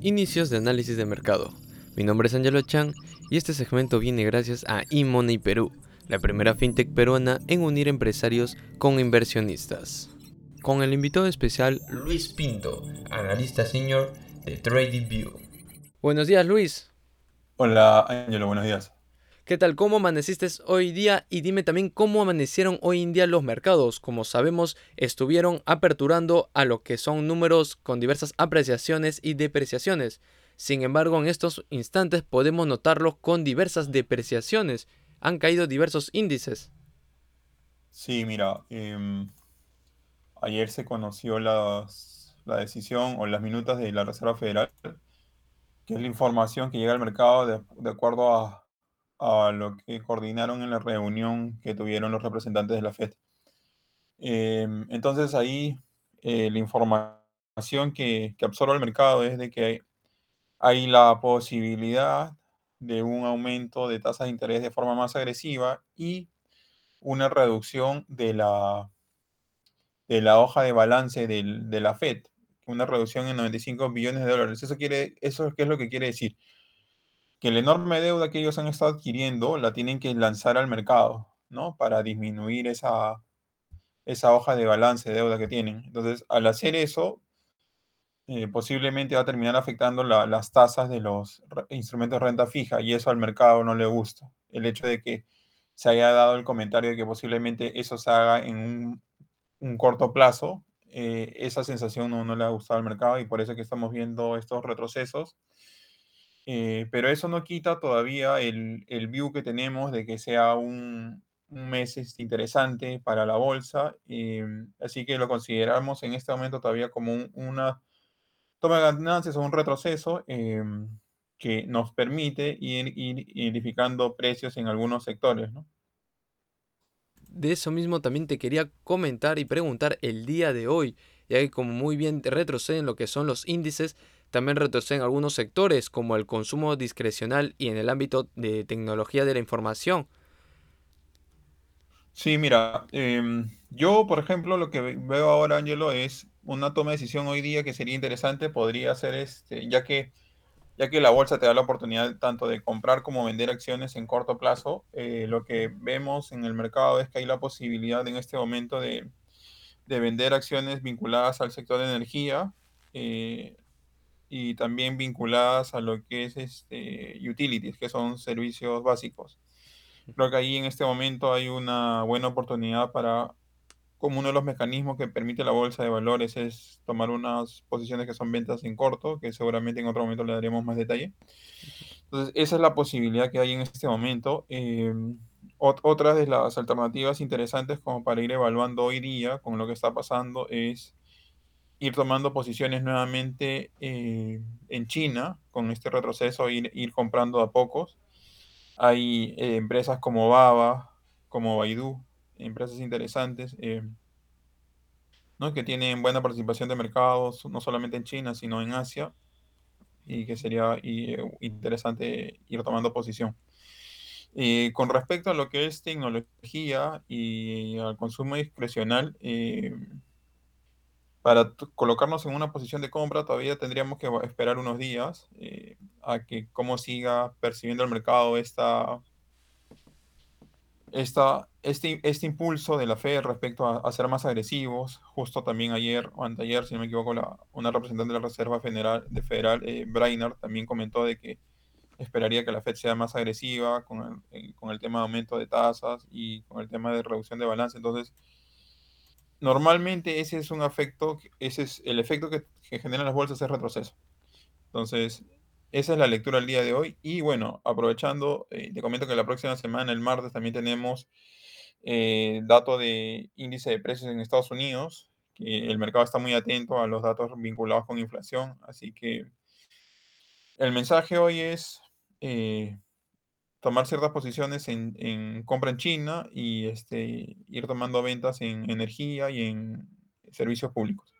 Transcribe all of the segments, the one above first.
Inicios de análisis de mercado. Mi nombre es Angelo Chan y este segmento viene gracias a eMoney Perú, la primera fintech peruana en unir empresarios con inversionistas. Con el invitado especial Luis Pinto, analista senior de TradingView. Buenos días Luis. Hola Angelo, buenos días. ¿Qué tal? ¿Cómo amaneciste hoy día? Y dime también cómo amanecieron hoy en día los mercados. Como sabemos, estuvieron aperturando a lo que son números con diversas apreciaciones y depreciaciones. Sin embargo, en estos instantes podemos notarlos con diversas depreciaciones. Han caído diversos índices. Sí, mira, em, ayer se conoció la decisión o las minutas de la Reserva Federal, que es la información que llega al mercado de acuerdo a a lo que coordinaron en la reunión que tuvieron los representantes de la FED. Em, entonces ahí eh, la información que, que absorbe el mercado es de que hay la posibilidad de un aumento de tasas de interés de forma más agresiva y una reducción de la, de la hoja de balance del, de la FED, una reducción en 95 billones de dólares. Eso, quiere, eso es lo que quiere decir? Que la enorme deuda que ellos han estado adquiriendo la tienen que lanzar al mercado, ¿no? Para disminuir esa, esa hoja de balance de deuda que tienen. Entonces, al hacer eso, eh, posiblemente va a terminar afectando las tasas de los instrumentos de renta fija y eso al mercado no le gusta. El hecho de que se haya dado el comentario de que posiblemente eso se haga en un, corto plazo, eh, esa sensación no, no le ha gustado al mercado y por eso es que estamos viendo estos retrocesos eh, pero eso no quita todavía el, el, view que tenemos de que sea un, mes este, interesante para la bolsa. Eh, así que lo consideramos en este momento todavía como una toma de ganancias o un retroceso eh, que nos permite ir, ir, identificando precios en algunos sectores. ¿no? De eso mismo también te quería comentar y preguntar el día de hoy, ya que como muy bien retroceden lo que son los índices, también retroceden algunos sectores como el consumo discrecional y en el ámbito de tecnología de la información. Sí, mira, em, yo por ejemplo lo que veo ahora, Angelo, es una toma de decisión hoy día que sería interesante, podría ser este, ya que, ya que la bolsa te da la oportunidad tanto de comprar como vender acciones en corto plazo, eh, lo que vemos en el mercado es que hay la posibilidad en este momento de, de vender acciones vinculadas al sector de energía. Eh, y también vinculadas a lo que es este, utilities, que son servicios básicos. Creo que ahí en este momento hay una buena oportunidad para, como uno de los mecanismos que permite la bolsa de valores es tomar unas posiciones que son ventas en corto, que seguramente en otro momento le daremos más detalle. Entonces, esa es la posibilidad que hay en este momento. Eh, otra de las alternativas interesantes como para ir evaluando hoy día con lo que está pasando es ir tomando posiciones nuevamente eh, en China con este retroceso, ir, ir comprando a pocos. Hay eh, empresas como Baba, como Baidu, empresas interesantes, eh, ¿no? que tienen buena participación de mercados, no solamente en China, sino en Asia, y que sería interesante ir tomando posición. con respecto a lo que es tecnología y al consumo discrecional, para colocarnos en una posición de compra todavía tendríamos que esperar unos días eh, a que cómo siga percibiendo el mercado esta, esta, este, este impulso de la Fed respecto a, ser más agresivos. Justo también ayer o anteayer, si no me equivoco, la, una representante de la Reserva Federal, de Federal eh, también comentó de que esperaría que la Fed sea más agresiva con el, eh, con el tema de aumento de tasas y con el tema de reducción de balance. Entonces, normalmente ese es un efecto, ese es el efecto que, generan las bolsas es retroceso. Entonces, esa es la lectura del día de hoy. Y bueno, aprovechando, eh, te comento que la próxima semana, el martes, también tenemos eh, dato de índice de precios en Estados Unidos, que el mercado está muy atento a los datos vinculados con inflación. Así que el mensaje hoy es eh, tomar ciertas posiciones en, compra en China y este, ir tomando ventas en energía y en servicios públicos.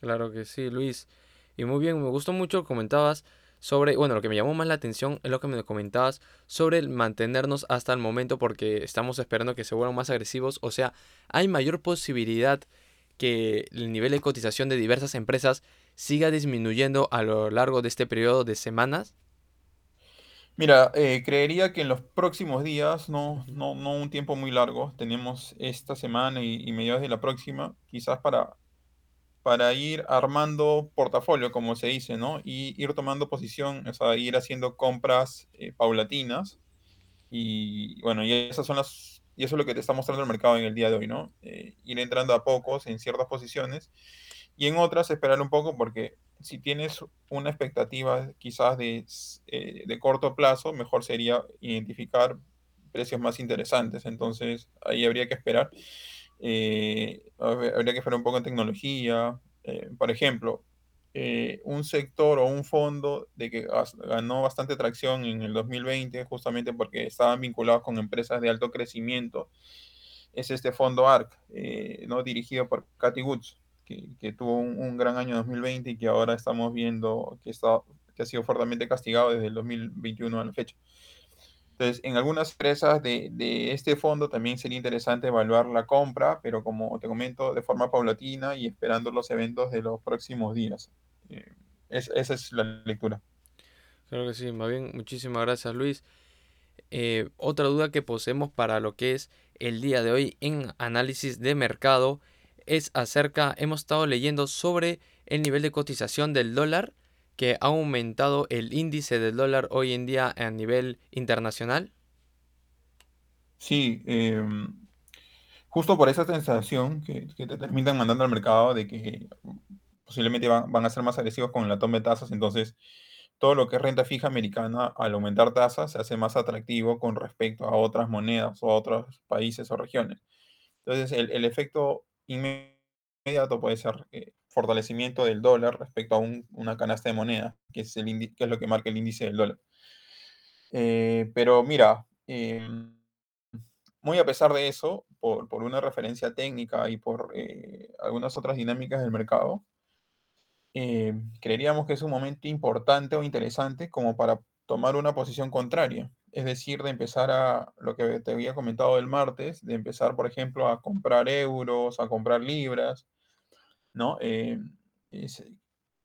Claro que sí, Luis. Y muy bien, me gustó mucho, comentabas sobre, bueno, lo que me llamó más la atención es lo que me comentabas sobre el mantenernos hasta el momento porque estamos esperando que se vuelvan más agresivos, o sea, hay mayor posibilidad que el nivel de cotización de diversas empresas siga disminuyendo a lo largo de este periodo de semanas? Mira, eh, creería que en los próximos días, no, no, no un tiempo muy largo, tenemos esta semana y, y mediados de la próxima, quizás para, para ir armando portafolio, como se dice, ¿no? Y ir tomando posición, o sea, ir haciendo compras eh, paulatinas. Y bueno, y esas son las, y eso es lo que te está mostrando el mercado en el día de hoy, ¿no? Eh, ir entrando a pocos en ciertas posiciones y en otras esperar un poco porque si tienes una expectativa quizás de, eh, de corto plazo, mejor sería identificar precios más interesantes. Entonces ahí habría que esperar. Eh, hab- habría que esperar un poco en tecnología. eh, por ejemplo, un sector o un fondo de que ganó bastante tracción en el 2020 justamente porque estaban vinculados con empresas de alto crecimiento es este fondo ARC, ¿no? dirigido por Cathy Woods, que, que tuvo un, un, gran año 2020 y que ahora estamos viendo que, está, que ha sido fuertemente castigado desde el 2021 a la fecha. Entonces, en algunas empresas de, de, este fondo también sería interesante evaluar la compra, pero como te comento, de forma paulatina y esperando los eventos de los próximos días. Eh, es, esa es la lectura. Claro que sí, más bien, muchísimas gracias Luis. Eh, otra duda que poseemos para lo que es el día de hoy en análisis de mercado es acerca, hemos estado leyendo sobre el nivel de cotización del dólar que ha aumentado el índice del dólar hoy en día a nivel internacional. Sí, eh, justo por esa sensación que, que, te terminan mandando al mercado de que posiblemente van, van, a ser más agresivos con la toma de tasas, entonces todo lo que es renta fija americana, al aumentar tasas, se hace más atractivo con respecto a otras monedas o a otros países o regiones. Entonces, el, el efecto inmediato puede ser eh, fortalecimiento del dólar respecto a un, una canasta de moneda, que es, lo que marca el índice del dólar. Eh, pero mira, eh, muy a pesar de eso, por, por, una referencia técnica y por eh, algunas otras dinámicas del mercado, eh, creeríamos que es un momento importante o interesante como para tomar una posición contraria. Es decir, de empezar a, lo que te había comentado el martes, de empezar, por ejemplo, a comprar euros, a comprar libras, ¿no? Eh,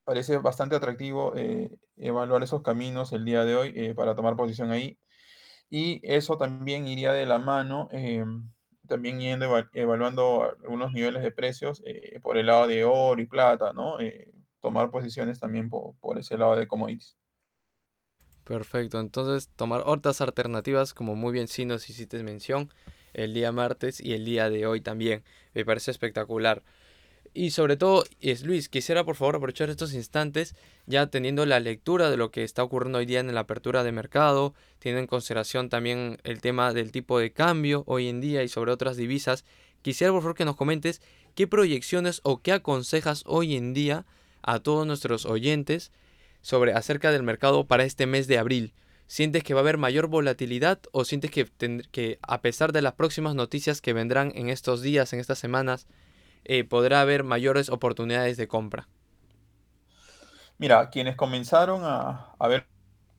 parece bastante atractivo eh, evaluar esos caminos el día de hoy eh, para tomar posición ahí. Y eso también iría de la mano, también yendo eva evaluando algunos niveles de precios por el lado de oro y plata, ¿no? Tomar posiciones también por, por, ese lado de commodities. Perfecto, entonces tomar otras alternativas, como muy bien sí nos hiciste mención, el día martes y el día de hoy también. Me parece espectacular. Y sobre todo, es Luis, quisiera por favor aprovechar estos instantes, ya teniendo la lectura de lo que está ocurriendo hoy día en la apertura de mercado, teniendo en consideración también el tema del tipo de cambio hoy en día y sobre otras divisas, quisiera por favor que nos comentes qué proyecciones o qué aconsejas hoy en día a todos nuestros oyentes sobre acerca del mercado para este mes de abril. ¿Sientes que va a haber mayor volatilidad o sientes que, que a pesar de las próximas noticias que vendrán en estos días, en estas semanas, eh, podrá haber mayores oportunidades de compra? Mira, quienes comenzaron a, a ver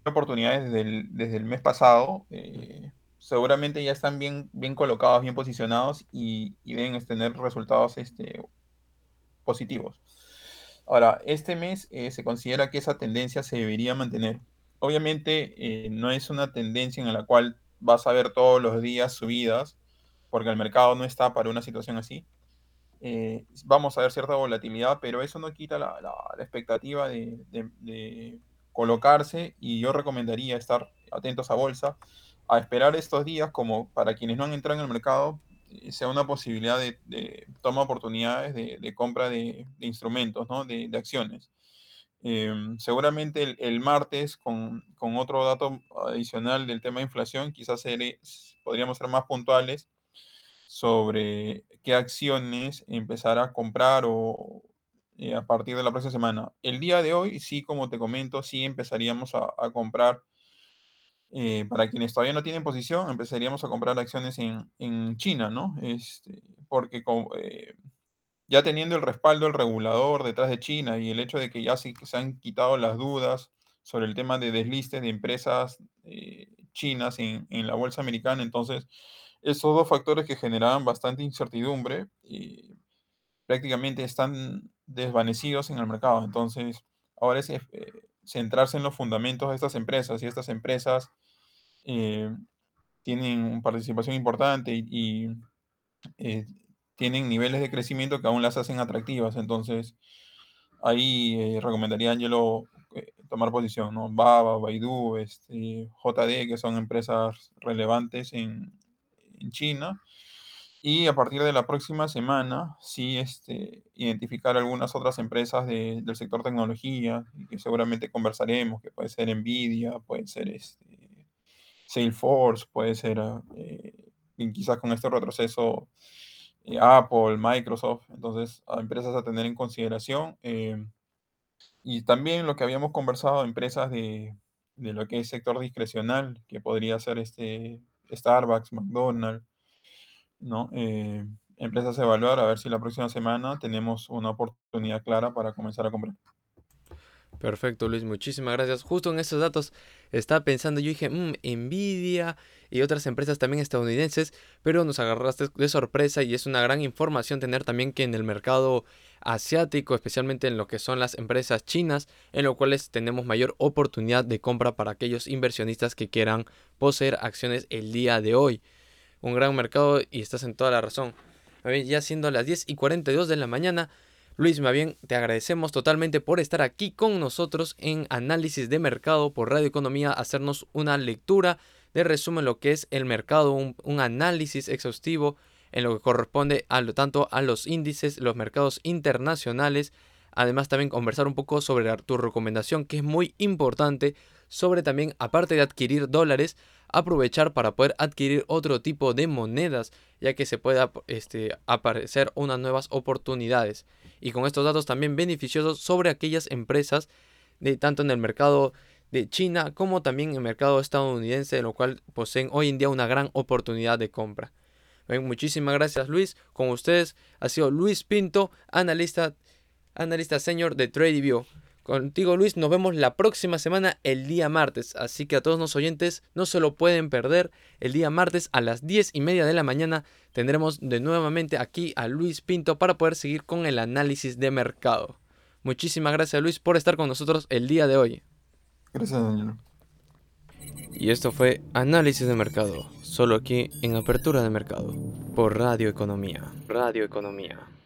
oportunidades desde el, desde el mes pasado, eh, seguramente ya están bien, bien colocados, bien posicionados y, y deben tener resultados este, positivos. Ahora, este mes eh, se considera que esa tendencia se debería mantener. Obviamente eh, no es una tendencia en la cual vas a ver todos los días subidas, porque el mercado no está para una situación así. Eh, vamos a ver cierta volatilidad, pero eso no quita la, expectativa de, de, colocarse y yo recomendaría estar atentos a bolsa, a esperar estos días como para quienes no han entrado en el mercado, sea una posibilidad de, de toma oportunidades de, de compra de, instrumentos, ¿no? de, acciones. Eh, seguramente el, el martes, con, con, otro dato adicional del tema de inflación, quizás podríamos ser más puntuales sobre qué acciones empezar a comprar o eh, a partir de la próxima semana. El día de hoy, sí, como te comento, sí empezaríamos a, a comprar, eh, para quienes todavía no tienen posición, empezaríamos a comprar acciones en, en China, ¿no? Este, porque eh, ya teniendo el respaldo del regulador detrás de China y el hecho de que ya sí, se han quitado las dudas sobre el tema de deslistes de empresas eh, chinas en, en, la bolsa americana, entonces esos dos factores que generaban bastante incertidumbre prácticamente están desvanecidos en el mercado. Entonces, ahora es centrarse en los fundamentos de estas empresas y estas empresas eh, tienen participación importante y, eh, tienen niveles de crecimiento que aún las hacen atractivas. Entonces, ahí recomendaría Angelo tomar posición, ¿no? Baba, Baidu, este, JD, que son empresas relevantes en, en China y a partir de la próxima semana, sí, este, identificar algunas otras empresas de- del sector tecnología, y que seguramente conversaremos, que puede ser Nvidia, puede ser este, Salesforce, puede ser, ah, eh, y quizás con este retroceso, eh, Apple, Microsoft, entonces, empresas a tener en consideración. eh, y también lo que habíamos conversado, empresas de, de lo que es sector discrecional, que podría ser este, Starbucks, McDonald's. ¿no? Empresas a evaluar a ver si la próxima semana tenemos una oportunidad clara para comenzar a comprar. Perfecto, Luis, muchísimas gracias. Justo en esos datos estaba pensando, yo dije, mmm, Nvidia y otras empresas también estadounidenses, pero nos agarraste de sorpresa y es una gran información tener también que en el mercado asiático, especialmente en lo que son las empresas chinas, en lo cuales tenemos mayor oportunidad de compra para aquellos inversionistas que quieran poseer acciones el día de hoy. Un gran mercado y estás en toda la razón. Ya siendo las 10 y 42 de la mañana, Luis, más te agradecemos totalmente por estar aquí con nosotros en Análisis de Mercado por Radio Economía, hacernos una lectura de resumen lo que es el mercado, un, análisis exhaustivo en lo que corresponde a lo, tanto a los índices, los mercados internacionales, además también conversar un poco sobre tu recomendación que es muy importante sobre también, aparte de adquirir dólares, aprovechar para poder adquirir otro tipo de monedas, ya que se pueda este, aparecer unas nuevas oportunidades. Y con estos datos también beneficiosos sobre aquellas empresas, de, tanto en el mercado de China como también en el mercado estadounidense, en lo cual poseen hoy en día una gran oportunidad de compra. muchísimas gracias Luis. Con ustedes ha sido Luis Pinto, analista, analista senior de TradeView. Contigo Luis, nos vemos la próxima semana el día martes, así que a todos los oyentes no se lo pueden perder. El día martes a las 10 y media de la mañana tendremos de nuevamente aquí a Luis Pinto para poder seguir con el análisis de mercado. Muchísimas gracias Luis por estar con nosotros el día de hoy. Gracias Daniel. Y esto fue Análisis de Mercado, solo aquí en Apertura de Mercado, por Radio Economía. Radio Economía.